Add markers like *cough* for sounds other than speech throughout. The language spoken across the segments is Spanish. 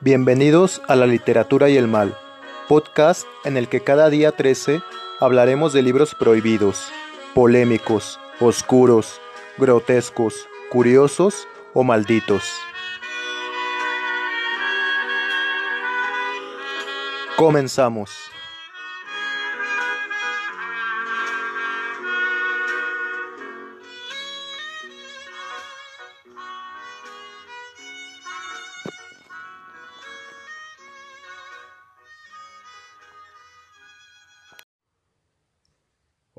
Bienvenidos a La Literatura y el Mal, podcast en el que cada día 13 hablaremos de libros prohibidos, polémicos, oscuros, grotescos, curiosos o malditos. Comenzamos.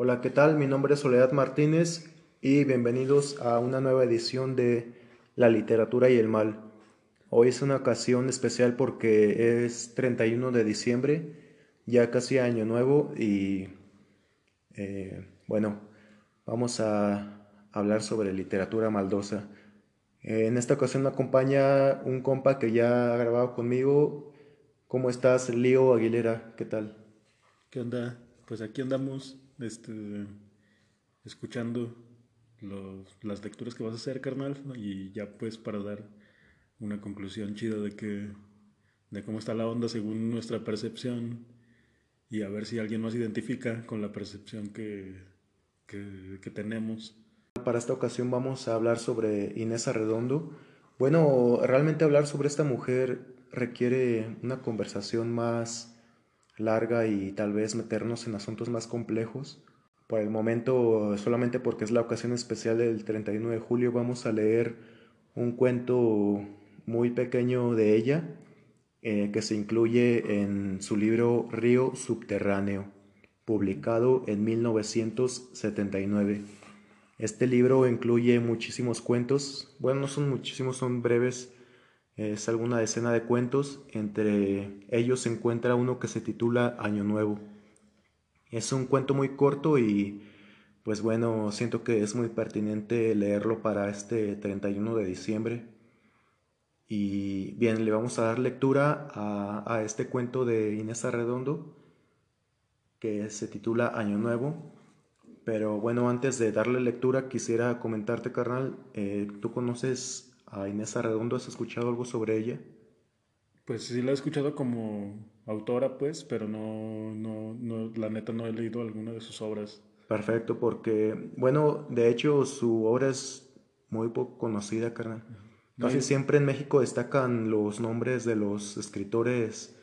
Hola, ¿qué tal? Mi nombre es Soledad Martínez y bienvenidos a una nueva edición de La literatura y el mal. Hoy es una ocasión especial porque es 31 de diciembre, ya casi año nuevo y eh, bueno, vamos a hablar sobre literatura maldosa. En esta ocasión me acompaña un compa que ya ha grabado conmigo. ¿Cómo estás, Lío Aguilera? ¿Qué tal? ¿Qué onda? Pues aquí andamos este, escuchando las lecturas que vas a hacer, carnal, y ya pues para dar una conclusión chida de que de cómo está la onda según nuestra percepción y a ver si alguien nos identifica con la percepción que, que, que tenemos. Para esta ocasión vamos a hablar sobre Inés Arredondo. Bueno, realmente hablar sobre esta mujer requiere una conversación más larga y tal vez meternos en asuntos más complejos. Por el momento, solamente porque es la ocasión especial del 31 de julio, vamos a leer un cuento muy pequeño de ella eh, que se incluye en su libro Río Subterráneo, publicado en 1979. Este libro incluye muchísimos cuentos, bueno, no son muchísimos, son breves es alguna decena de cuentos, entre ellos se encuentra uno que se titula Año Nuevo. Es un cuento muy corto y pues bueno, siento que es muy pertinente leerlo para este 31 de diciembre. Y bien, le vamos a dar lectura a, a este cuento de Inés Arredondo que se titula Año Nuevo. Pero bueno, antes de darle lectura quisiera comentarte, carnal, eh, ¿tú conoces a Inés Arredondo. ¿Has escuchado algo sobre ella? Pues sí, la he escuchado como autora, pues, pero no, no, no, la neta no he leído alguna de sus obras. Perfecto, porque, bueno, de hecho su obra es muy poco conocida, carnal. Casi siempre en México destacan los nombres de los escritores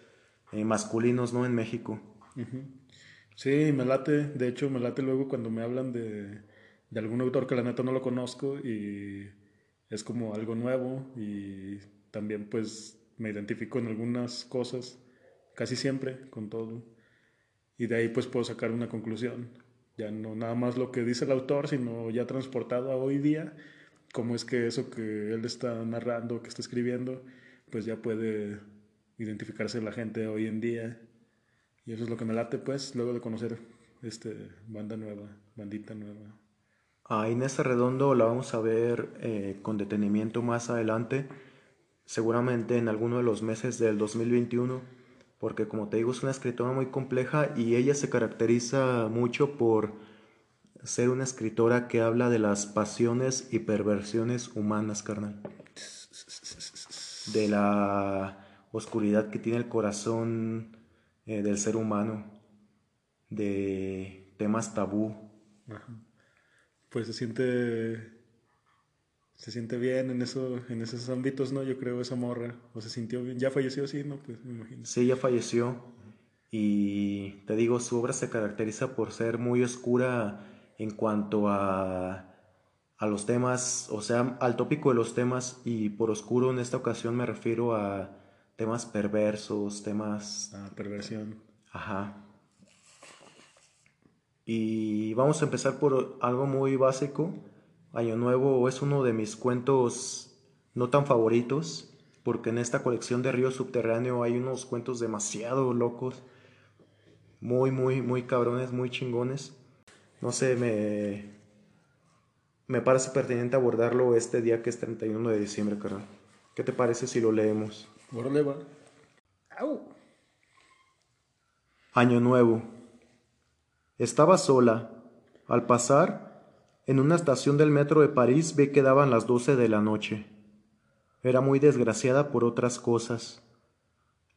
eh, masculinos, ¿no? En México. Sí, me late, de hecho me late luego cuando me hablan de, de algún autor que la neta no lo conozco y es como algo nuevo y también pues me identifico en algunas cosas, casi siempre con todo. Y de ahí pues puedo sacar una conclusión. Ya no nada más lo que dice el autor, sino ya transportado a hoy día, cómo es que eso que él está narrando, que está escribiendo, pues ya puede identificarse la gente hoy en día. Y eso es lo que me late pues, luego de conocer este banda nueva, bandita nueva. A Inés Arredondo la vamos a ver eh, con detenimiento más adelante, seguramente en alguno de los meses del 2021, porque como te digo es una escritora muy compleja y ella se caracteriza mucho por ser una escritora que habla de las pasiones y perversiones humanas, carnal. De la oscuridad que tiene el corazón eh, del ser humano, de temas tabú pues se siente se siente bien en eso en esos ámbitos no yo creo esa morra o se sintió bien ya falleció sí no pues me imagino. Sí ya falleció. Y te digo su obra se caracteriza por ser muy oscura en cuanto a a los temas o sea al tópico de los temas y por oscuro en esta ocasión me refiero a temas perversos temas ah perversión. Ajá y vamos a empezar por algo muy básico. Año Nuevo es uno de mis cuentos no tan favoritos, porque en esta colección de Río Subterráneo hay unos cuentos demasiado locos, muy, muy, muy cabrones, muy chingones. No sé, me, me parece pertinente abordarlo este día que es 31 de diciembre, carnal. ¿Qué te parece si lo leemos? Año Nuevo. Estaba sola. Al pasar, en una estación del metro de París vi que daban las doce de la noche. Era muy desgraciada por otras cosas.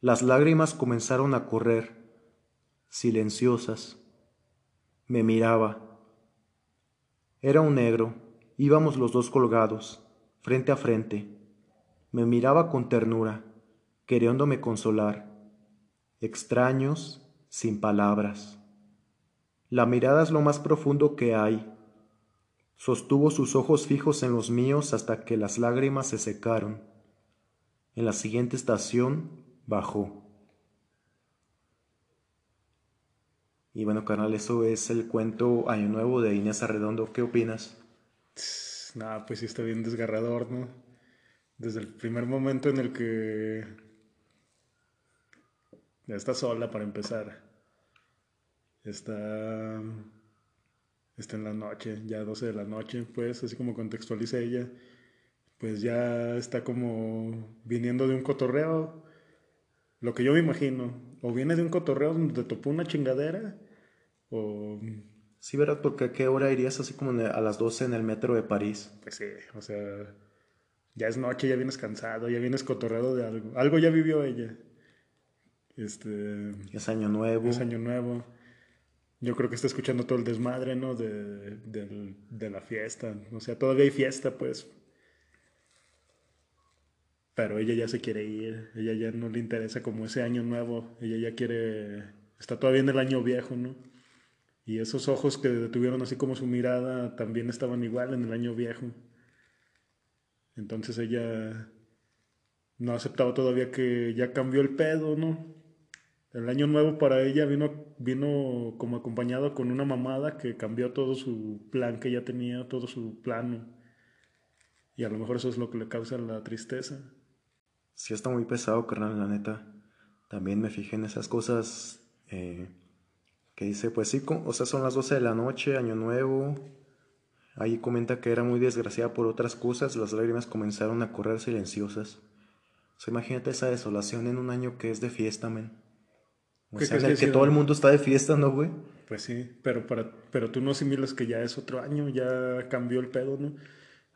Las lágrimas comenzaron a correr, silenciosas. Me miraba. Era un negro. Íbamos los dos colgados, frente a frente. Me miraba con ternura, queriéndome consolar. Extraños, sin palabras. La mirada es lo más profundo que hay. Sostuvo sus ojos fijos en los míos hasta que las lágrimas se secaron. En la siguiente estación bajó. Y bueno, carnal, eso es el cuento Año Nuevo de Inés Arredondo. ¿Qué opinas? Nada, pues sí está bien desgarrador, ¿no? Desde el primer momento en el que está sola para empezar. Está, está en la noche, ya 12 de la noche, pues, así como contextualiza ella. Pues ya está como viniendo de un cotorreo, lo que yo me imagino. O viene de un cotorreo donde te topó una chingadera, o... Sí, ¿verdad? Porque a qué hora irías así como a las 12 en el metro de París. Pues sí, o sea, ya es noche, ya vienes cansado, ya vienes cotorreado de algo. Algo ya vivió ella. Este, es año nuevo. Es año nuevo. Yo creo que está escuchando todo el desmadre, ¿no? De, de, la fiesta. O sea, todavía hay fiesta, pues. Pero ella ya se quiere ir. Ella ya no le interesa como ese año nuevo. Ella ya quiere... Está todavía en el año viejo, ¿no? Y esos ojos que detuvieron así como su mirada también estaban igual en el año viejo. Entonces ella no ha aceptado todavía que ya cambió el pedo, ¿no? El año nuevo para ella vino, vino como acompañado con una mamada que cambió todo su plan que ya tenía, todo su plano. Y a lo mejor eso es lo que le causa la tristeza. Sí, está muy pesado, carnal, la neta. También me fijé en esas cosas eh, que dice, pues sí, o sea, son las 12 de la noche, año nuevo. Ahí comenta que era muy desgraciada por otras cosas, las lágrimas comenzaron a correr silenciosas. O sea, imagínate esa desolación en un año que es de fiesta, men. O sea, que todo el mundo está de fiesta, ¿no, güey? Pues sí, pero, para, pero tú no asimilas que ya es otro año, ya cambió el pedo, ¿no?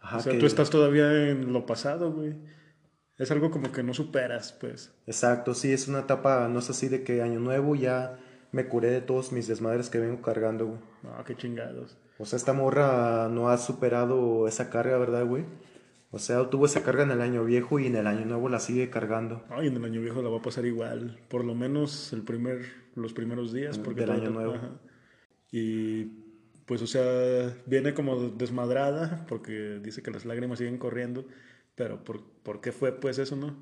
o sea, tú estás todavía en lo pasado, güey. Es algo como que no superas, pues. Exacto, sí, es una etapa, no es así de que año nuevo ya me curé de todos mis desmadres que vengo cargando, güey. No, qué chingados. O sea, esta morra no ha superado esa carga, ¿verdad, güey? O sea, tuvo esa carga en el año viejo y en el año nuevo la sigue cargando. Ay, en el año viejo la va a pasar igual, por lo menos el primer, los primeros días. Porque Del año nuevo. Y pues, o sea, viene como desmadrada porque dice que las lágrimas siguen corriendo, pero ¿por, ¿por qué fue pues eso, no?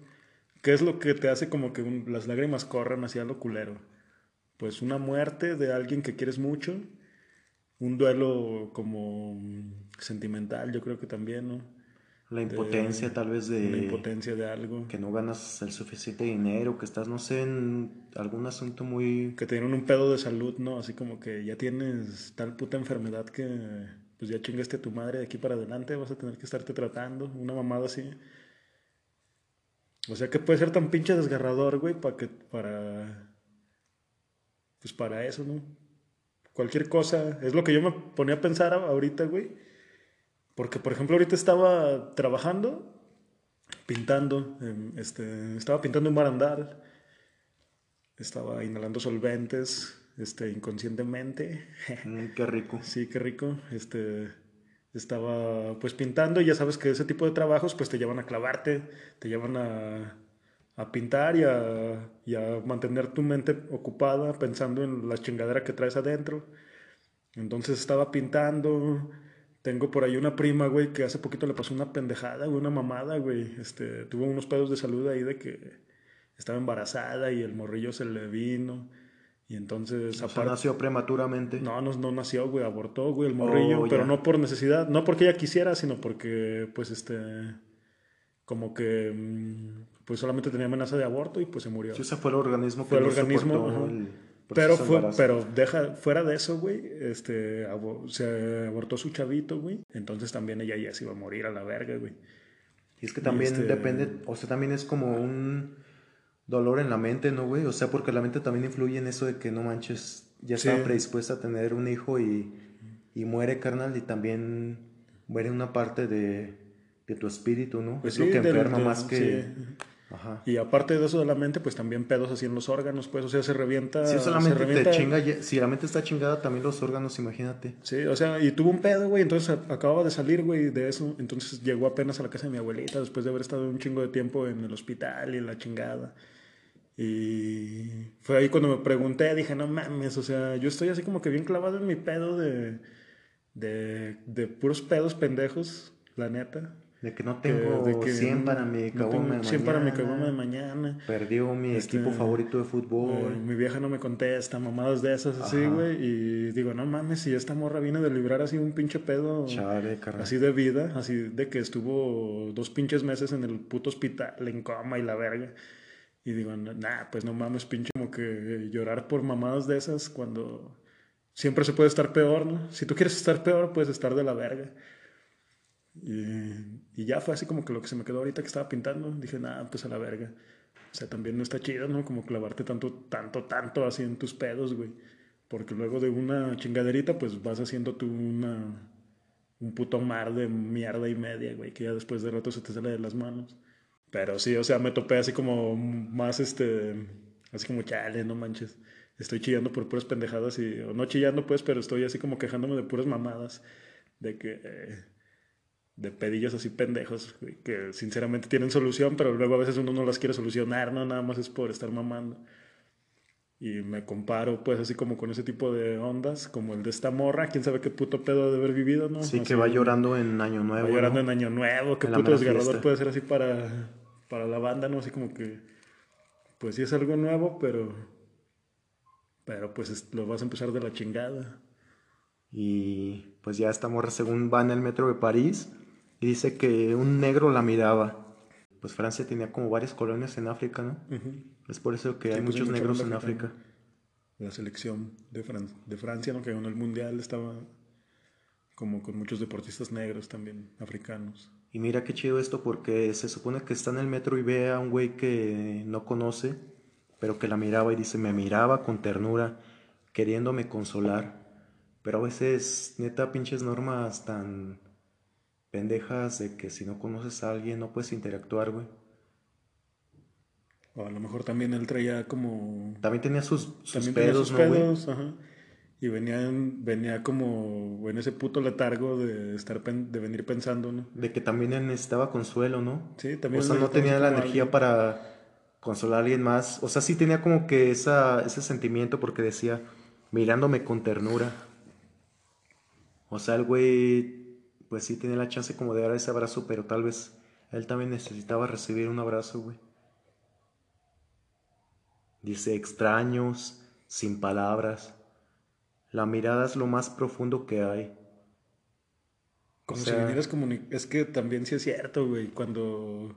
¿Qué es lo que te hace como que las lágrimas corran hacia lo culero? Pues una muerte de alguien que quieres mucho, un duelo como sentimental, yo creo que también, ¿no? La impotencia tal vez de... La impotencia de algo. Que no ganas el suficiente dinero, que estás, no sé, en algún asunto muy... Que te dieron un pedo de salud, ¿no? Así como que ya tienes tal puta enfermedad que pues ya chingaste a tu madre de aquí para adelante, vas a tener que estarte tratando, una mamada así. O sea que puede ser tan pinche desgarrador, güey, para que, para... Pues para eso, ¿no? Cualquier cosa, es lo que yo me ponía a pensar ahorita, güey porque, por ejemplo, ahorita estaba trabajando, pintando, este, estaba pintando un barandal, estaba inhalando solventes, este, inconscientemente. Mm, qué rico. Sí, qué rico. Este, estaba pues pintando y ya sabes que ese tipo de trabajos pues te llevan a clavarte, te llevan a, a pintar y a, y a, mantener tu mente ocupada pensando en la chingadera que traes adentro. Entonces estaba pintando, tengo por ahí una prima, güey, que hace poquito le pasó una pendejada, güey, una mamada, güey. Este, tuvo unos pedos de salud ahí de que estaba embarazada y el morrillo se le vino. Y entonces... O sea, nació prematuramente. No, no, no nació, güey, abortó, güey, el morrillo, oh, pero no por necesidad, no porque ella quisiera, sino porque, pues, este, como que, mm, pues solamente tenía amenaza de aborto y pues se murió. Sí, ese fue el organismo que fue el organismo, pero, fue, pero deja, fuera de eso, güey, este, se abortó su chavito, güey. Entonces también ella ya se iba a morir a la verga, güey. Y es que también este depende, o sea, también es como un dolor en la mente, ¿no, güey? O sea, porque la mente también influye en eso de que no manches, ya estaba predispuesta a tener un hijo y, y, muere, carnal, y también muere una parte de, de tu espíritu, ¿no? Pues es lo que enferma más que Ajá. Y aparte de eso de la mente, pues también pedos así en los órganos, pues, o sea, se revienta. Si se solamente revienta- te chinga, ya- si la mente está chingada, también los órganos, imagínate. Sí, o sea, y tuvo un pedo, güey, entonces acababa de salir, güey, de eso. Entonces llegó apenas a la casa de mi abuelita después de haber estado un chingo de tiempo en el hospital y la chingada. Y fue ahí cuando me pregunté, dije, no mames, o sea, yo estoy así como que bien clavado en mi pedo de, de, de puros pedos pendejos, la neta. De que no tengo de que 100 para mi no caguama de 100 para mi mañana. caguama de mañana. Perdió mi Este, equipo favorito de Eh, fútbol. mi vieja no me contesta, mamadas de esas así, güey. Y digo, no mames, si esta morra viene de librar así un pinche pedo Chale, así de vida, así de que estuvo dos pinches meses en el puto hospital, en coma y la verga. Y digo, nah, pues no mames, pinche como que llorar por mamadas de esas cuando siempre se puede estar peor, ¿no? Si tú quieres estar peor, puedes estar de la verga. Y, y ya fue así como que lo que se me quedó ahorita que estaba pintando. Dije, nah, pues a la verga. O sea, también no está chido, ¿no? Como clavarte tanto, tanto, tanto así en tus pedos, güey. Porque luego de una chingaderita, pues vas haciendo tú una, un puto mar de mierda y media, güey, que ya después de rato se te sale de las manos. Pero sí, o sea, me topé así como más, este, así como, chale, no manches. Estoy chillando por puras pendejadas y, o no chillando pues, pero estoy así como quejándome de puras mamadas. De que, eh, de pedillos así pendejos, que sinceramente tienen solución, pero luego a veces uno no las quiere solucionar, ¿no? Nada más es por estar mamando. Y me comparo, pues, así como con ese tipo de ondas, como el de esta morra, quién sabe qué puto pedo de haber vivido, ¿no? Sí, Así, que va llorando en Año va Nuevo. llorando ¿no? en Año Nuevo, qué En puto desgarrador fiesta. puede ser así para, para la banda, ¿no? Así como que, pues sí es algo nuevo, pero, pero pues es- lo vas a empezar de la chingada. Y pues ya esta morra según va en el metro de París y dice que un negro la miraba. Pues Francia tenía como varias colonias en África, ¿no? Es por eso que Sí, hay pues, muchos negros en. África. La selección de, Fran- de Francia, ¿no? Que ganó el mundial, estaba como con muchos deportistas negros también, africanos. Y mira qué chido esto porque se supone que está en el metro y ve a un güey que no conoce, pero que la miraba y dice, me miraba con ternura, queriéndome consolar. Pero a veces, neta, pinches normas tan pendejas de que si no conoces a alguien no puedes interactuar, güey. O a lo mejor también él traía como También tenía sus, sus También tenía pedos, sus ¿no, güey? ajá. Y venía, en- venía como en ese puto letargo de estar pen- de venir pensando, ¿no? De que también él necesitaba consuelo, ¿no? Sí, también O sea, no tenía la energía alguien. para consolar a alguien más. O sea, sí tenía como que esa, ese sentimiento porque decía, mirándome con ternura. O sea, el güey, pues sí tenía la chance como de dar ese abrazo, pero tal vez él también necesitaba recibir un abrazo, güey. Dice, extraños, sin palabras. La mirada es lo más profundo que hay. Como o si vinieras Es que también sí es cierto, güey, cuando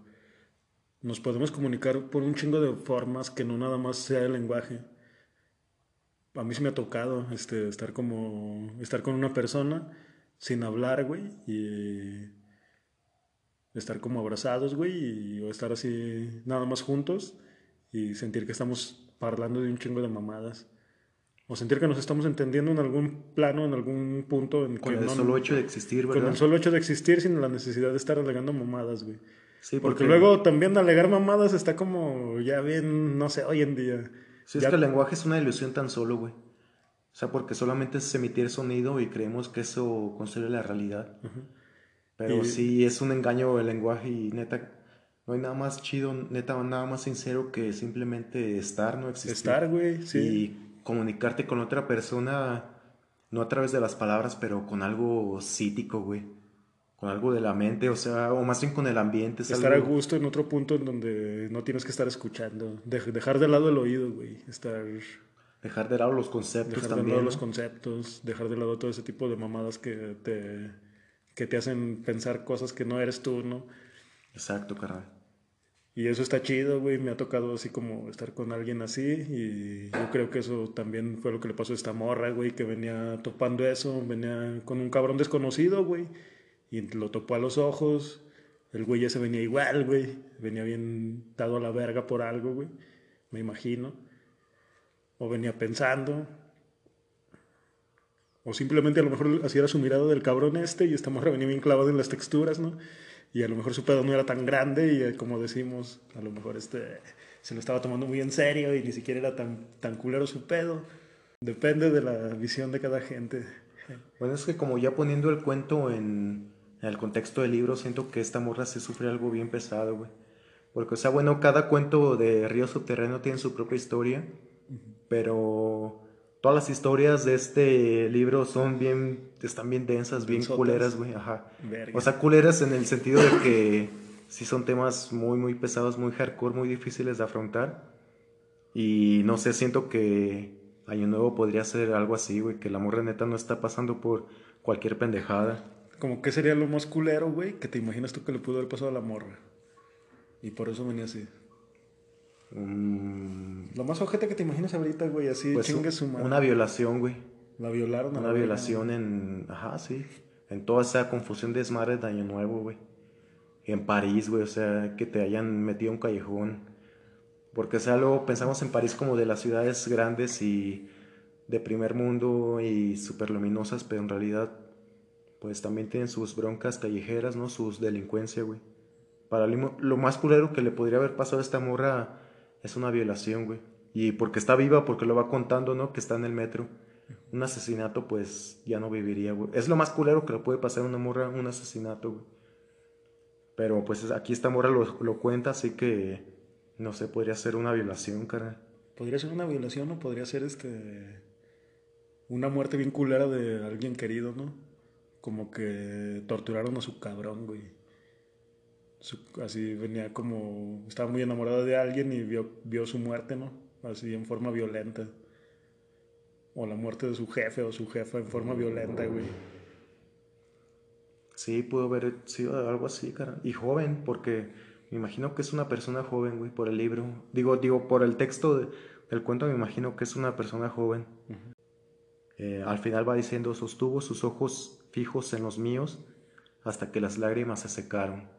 nos podemos comunicar por un chingo de formas que no nada más sea el lenguaje. A mí sí me ha tocado este, estar como estar con una persona sin hablar, güey, y estar como abrazados, güey, y, o estar así nada más juntos y sentir que estamos hablando de un chingo de mamadas. O sentir que nos estamos entendiendo en algún plano, en algún punto. En Con que el no- solo hecho de existir, con ¿verdad? el solo hecho de existir sin la necesidad de estar alegando mamadas, güey. Sí, Porque, luego también alegar mamadas está como ya bien, no sé, hoy en día. Sí, Ya- es que el lenguaje es una ilusión tan solo, güey. O sea, porque solamente es emitir sonido y creemos que eso construye la realidad. Pero Y- sí, es un engaño el lenguaje y neta, no hay nada más chido, neta, nada más sincero que simplemente estar, no existir. Estar, güey, sí. Y comunicarte con otra persona, no a través de las palabras, pero con algo psíquico, güey. Con algo de la mente, o sea, o más bien con el ambiente. es Estar a gusto en otro punto en donde no tienes que estar escuchando. Dej- dejar de lado el oído, güey. Estar. Dejar de lado los conceptos Dejar de lado ¿no? los conceptos. Dejar de lado todo ese tipo de mamadas que te, que te hacen pensar cosas que no eres tú, ¿no? Exacto, carnal. Y eso está chido, güey. Me ha tocado así como estar con alguien así. Y yo creo que eso también fue lo que le pasó a esta morra, güey. Que venía topando eso. Venía con un cabrón desconocido, güey. Y lo topó a los ojos. El güey ese venía igual, güey. Venía bien dado a la verga por algo, güey. Me imagino. O venía pensando. O simplemente a lo mejor así era su mirada del cabrón este. Y esta morra venía bien clavada en las texturas, ¿no? y a lo mejor su pedo no era tan grande y eh, como decimos, a lo mejor este se lo estaba tomando muy en serio y ni siquiera era tan, tan culero su pedo. Depende de la visión de cada gente. Bueno, es que como ya poniendo el cuento en, el contexto del libro, siento que esta morra se sufre algo bien pesado, güey. Porque, o sea, bueno, cada cuento de Río Subterráneo tiene su propia historia, pero todas las historias de este libro son bien, están bien densas, bien culeras, güey, ajá. O sea, culeras en el sentido de que sí son temas muy, muy pesados, muy hardcore, muy difíciles de afrontar. Y no sé, siento que Año Nuevo podría ser algo así, güey, que la morra neta no está pasando por cualquier pendejada. Como que sería lo más culero, güey, que te imaginas tú que le pudo haber pasado a la morra. Y por eso venía así. Mm. Lo más ojete que te imaginas ahorita, güey, así pues chingue su madre. Una violación, güey. La violaron. Una violación en... Ajá, sí. En toda esa confusión de desmadre de Año Nuevo, güey. En París, güey, o sea, que te hayan metido un callejón porque, o sea, luego pensamos en París como de las ciudades grandes y de primer mundo y súper luminosas, pero en realidad, pues también tienen sus broncas callejeras, ¿no? Sus delincuencia, güey. Para lo más culero que le podría haber pasado a esta morra es una violación, güey. Y porque está viva, porque lo va contando, ¿no? Que está en el metro. Un asesinato, pues ya no viviría, güey. Es lo más culero que le puede pasar a una morra, un asesinato, güey. Pero pues aquí esta morra lo, lo cuenta, así que no sé, podría ser una violación, cara. Podría ser una violación o podría ser este. Una muerte bien culera de alguien querido, ¿no? Como que torturaron a su cabrón, güey. Así venía como. Estaba muy enamorado de alguien y vio, vio su muerte, ¿no? Así en forma violenta. O la muerte de su jefe o su jefa en forma violenta, güey. Sí, pudo haber sido algo así, cara. Y joven, porque me imagino que es una persona joven, güey, por el libro. Digo, digo, por el texto del cuento me imagino que es una persona joven. Eh, al final va diciendo, sostuvo sus ojos fijos en los míos hasta que las lágrimas se secaron.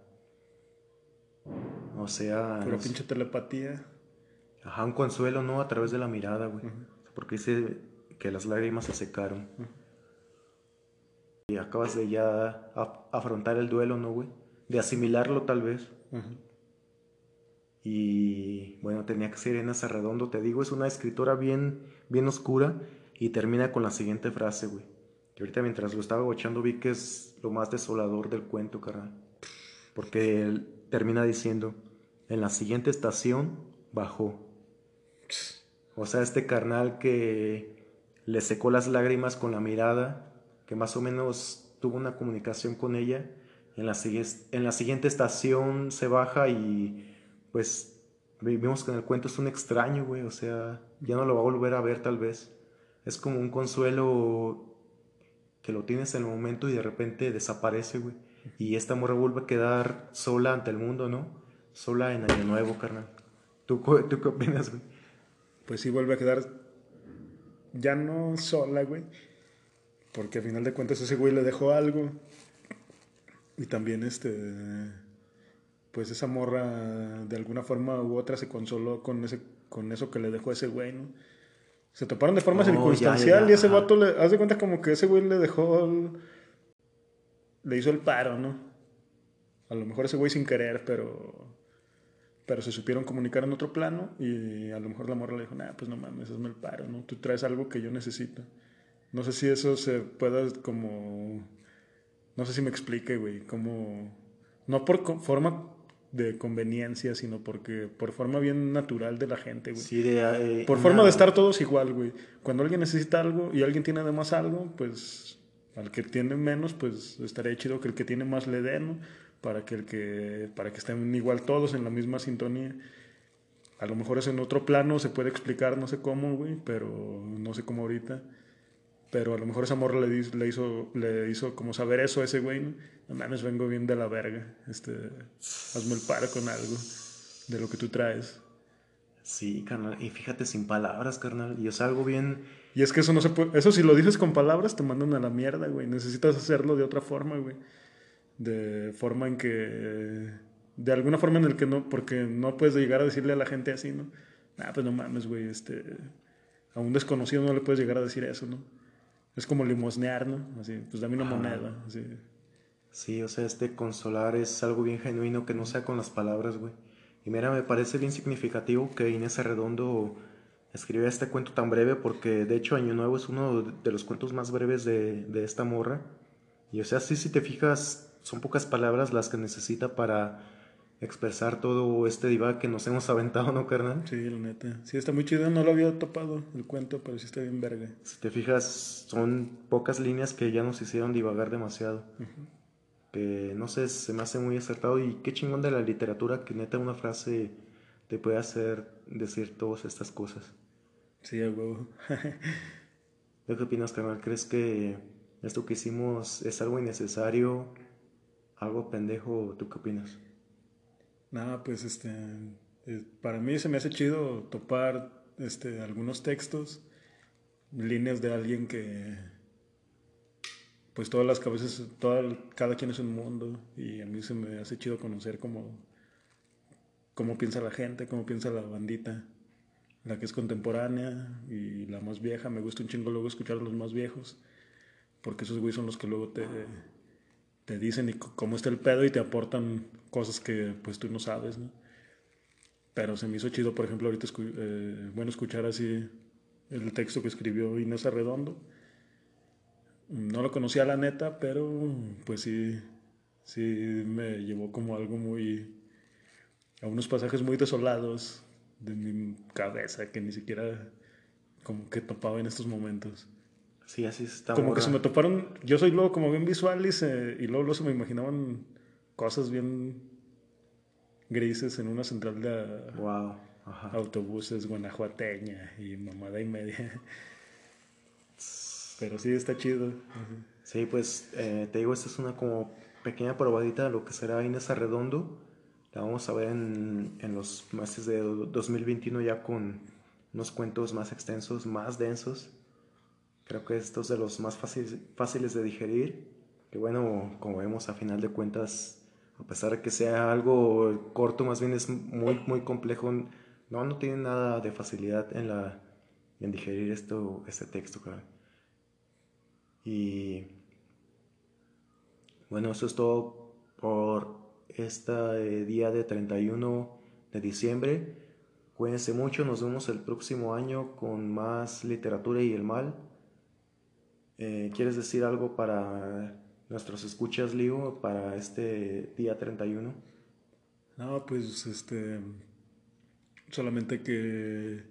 O sea... Pero pinche telepatía. Ajá, un consuelo, ¿no? A través de la mirada, güey. Porque dice que las lágrimas se secaron. Y acabas de ya afrontar el duelo, ¿no, güey? De asimilarlo tal vez. Y bueno, tenía que ser en ese redondo, te digo, es una escritora bien, bien oscura y termina con la siguiente frase, güey. Y ahorita mientras lo estaba echando vi que es lo más desolador del cuento, carnal. Porque él termina diciendo, en la siguiente estación bajó. O sea, este carnal que le secó las lágrimas con la mirada, que más o menos tuvo una comunicación con ella en la, en la siguiente estación se baja y pues vimos que en el cuento es un extraño, güey. O sea, ya no lo va a volver a ver tal vez. Es como un consuelo que lo tienes en el momento y de repente desaparece, güey. Y esta morra vuelve a quedar sola ante el mundo, ¿no? Sola en Año Nuevo, carnal. ¿Tú, ¿Tú qué opinas, güey? Pues sí, vuelve a quedar ya no sola, güey. Porque al final de cuentas ese güey le dejó algo y también este pues esa morra de alguna forma u otra se consoló con ese con eso que le dejó ese güey, ¿no? Se toparon de forma oh, circunstancial y ese vato le haz de cuenta como que ese güey le dejó le hizo el paro, ¿no? A lo mejor ese güey sin querer, pero pero se supieron comunicar en otro plano y a lo mejor la morra le dijo, "Nah, pues no mames, hazme el paro, ¿no? Tú traes algo que yo necesito." No sé si eso se pueda como no sé si me explique, güey, cómo... No por forma de conveniencia, sino porque por forma bien natural de la gente, güey. Sí, de, eh, por forma de estar todos igual, güey. Cuando alguien necesita algo y alguien tiene además algo, pues al que tiene menos, pues estaría chido que el que tiene más le dé, ¿no? Para que el que para que estén igual todos en la misma sintonía. A lo mejor es en otro plano, se puede explicar, no sé cómo, güey, pero no sé cómo ahorita. Pero a lo mejor esa morra le, le, hizo, le hizo como saber eso a ese güey. No, no mames, vengo bien de la verga. Este, hazme el paro con algo de lo que tú traes. Sí, carnal. Y fíjate, sin palabras, carnal. Y es algo bien. Y es que eso no se puede. Eso si lo dices con palabras, te mandan a la mierda, güey. Necesitas hacerlo de otra forma, güey. De forma en que. De alguna forma en el que no. Porque no puedes llegar a decirle a la gente así, ¿no? Ah, pues no mames, güey. Este. A un desconocido no le puedes llegar a decir eso, ¿no? Es como limosnear, ¿no? Así, pues dame una moneda. Así. Sí, o sea, este consolar es algo bien genuino que no sea con las palabras, güey. Y mira, me parece bien significativo que Inés Arredondo escribiera este cuento tan breve porque de hecho Año Nuevo es uno de los cuentos más breves de, de esta morra. Y o sea, sí, si te fijas, son pocas palabras las que necesita para expresar todo este diva que nos hemos aventado, ¿no, carnal? Sí, la neta. Sí, está muy chido. No lo había topado el cuento, pero sí está bien verga. Si te fijas, son pocas líneas que ya nos hicieron divagar demasiado. Que no sé, se me hace muy acertado. Y qué chingón de la literatura que neta una frase te puede hacer decir todas estas cosas. Sí, a huevo. *laughs* qué opinas, carnal? ¿Crees que esto que hicimos es algo innecesario? ¿Algo pendejo? ¿Tú qué opinas? Nada, pues este, eh, para mí se me hace chido topar este, algunos textos, líneas de alguien que, pues todas las cabezas, toda, cada quien es un mundo y a mí se me hace chido conocer cómo, cómo piensa la gente, cómo piensa la bandita, la que es contemporánea y la más vieja. Me gusta un chingo luego escuchar a los más viejos, porque esos güeyes son los que luego te te dicen y cómo está el pedo y te aportan cosas que pues tú no sabes, ¿no? Pero se me hizo chido, por ejemplo, ahorita eh, bueno escuchar así el texto que escribió Inés Arredondo. No lo conocía la neta, pero pues sí, sí me llevó como algo muy... a unos pasajes muy desolados de mi cabeza que ni siquiera como que topaba en estos momentos. Sí, así está. Como que se me toparon. Yo soy luego como bien visual y, y luego, luego se me imaginaban cosas bien grises en una central de autobuses guanajuateña y mamada y media. Pero sí, está chido. Sí, pues eh, te digo, esta es una como pequeña probadita de lo que será Inés Arredondo. La vamos a ver en, en los meses de 2021 ya con unos cuentos más extensos, más densos. Creo que esto es de los más fáciles, fáciles de digerir. Que bueno, como vemos a final de cuentas, a pesar de que sea algo corto, más bien es muy, muy complejo. No, no tiene nada de facilidad en, la, en digerir esto, este texto. Y bueno, eso es todo por este día de 31 de diciembre. Cuídense mucho, nos vemos el próximo año con más literatura y el mal. Eh, ¿Quieres decir algo para nuestros escuchas, Leo, para este día 31? No, pues este. Solamente que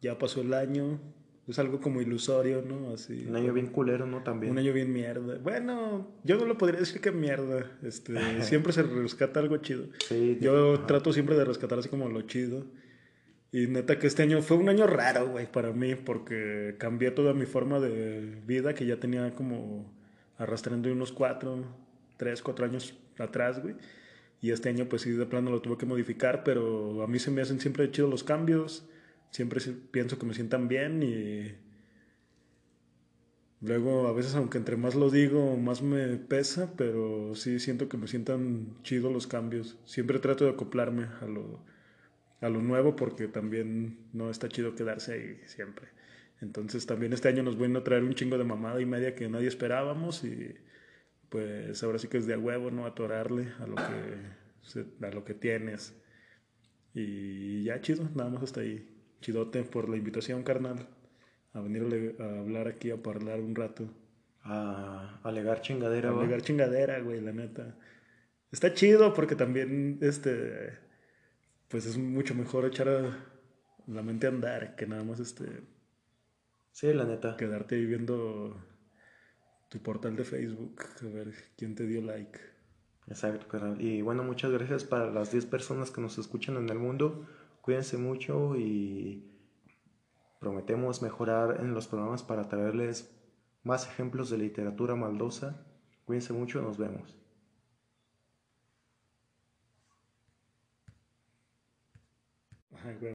ya pasó el año. Es algo como ilusorio, ¿no? Así. Un año bien culero, ¿no? También. Un año bien mierda. Bueno, yo no lo podría decir que mierda. Este, siempre se rescata algo chido. Sí, yo trato siempre de rescatar así como lo chido. Y neta que este año fue un año raro, güey, para mí, porque cambié toda mi forma de vida que ya tenía como arrastrando unos cuatro, tres, cuatro años atrás, güey. Y este año, pues sí, de plano lo tuve que modificar, pero a mí se me hacen siempre chidos los cambios. Siempre pienso que me sientan bien y. Luego, a veces, aunque entre más lo digo, más me pesa, pero sí siento que me sientan chidos los cambios. Siempre trato de acoplarme a lo a lo nuevo porque también no está chido quedarse ahí siempre. Entonces también este año nos viene a traer un chingo de mamada y media que nadie esperábamos y pues ahora sí que es de huevo, ¿no? Atorarle a lo que, a lo que tienes. Y ya chido, nada más hasta ahí. Chidote por la invitación, carnal, a venir a hablar aquí, a hablar un rato. A alegar chingadera, A alegar chingadera, güey, la neta. Está chido porque también, este pues es mucho mejor echar la mente a andar que nada más este. Sí, la neta. Quedarte ahí viendo tu portal de Facebook, a ver quién te dio like. Exacto, carnal. Y bueno, muchas gracias para las 10 personas que nos escuchan en el mundo. Cuídense mucho y prometemos mejorar en los programas para traerles más ejemplos de literatura maldosa. Cuídense mucho, nos vemos.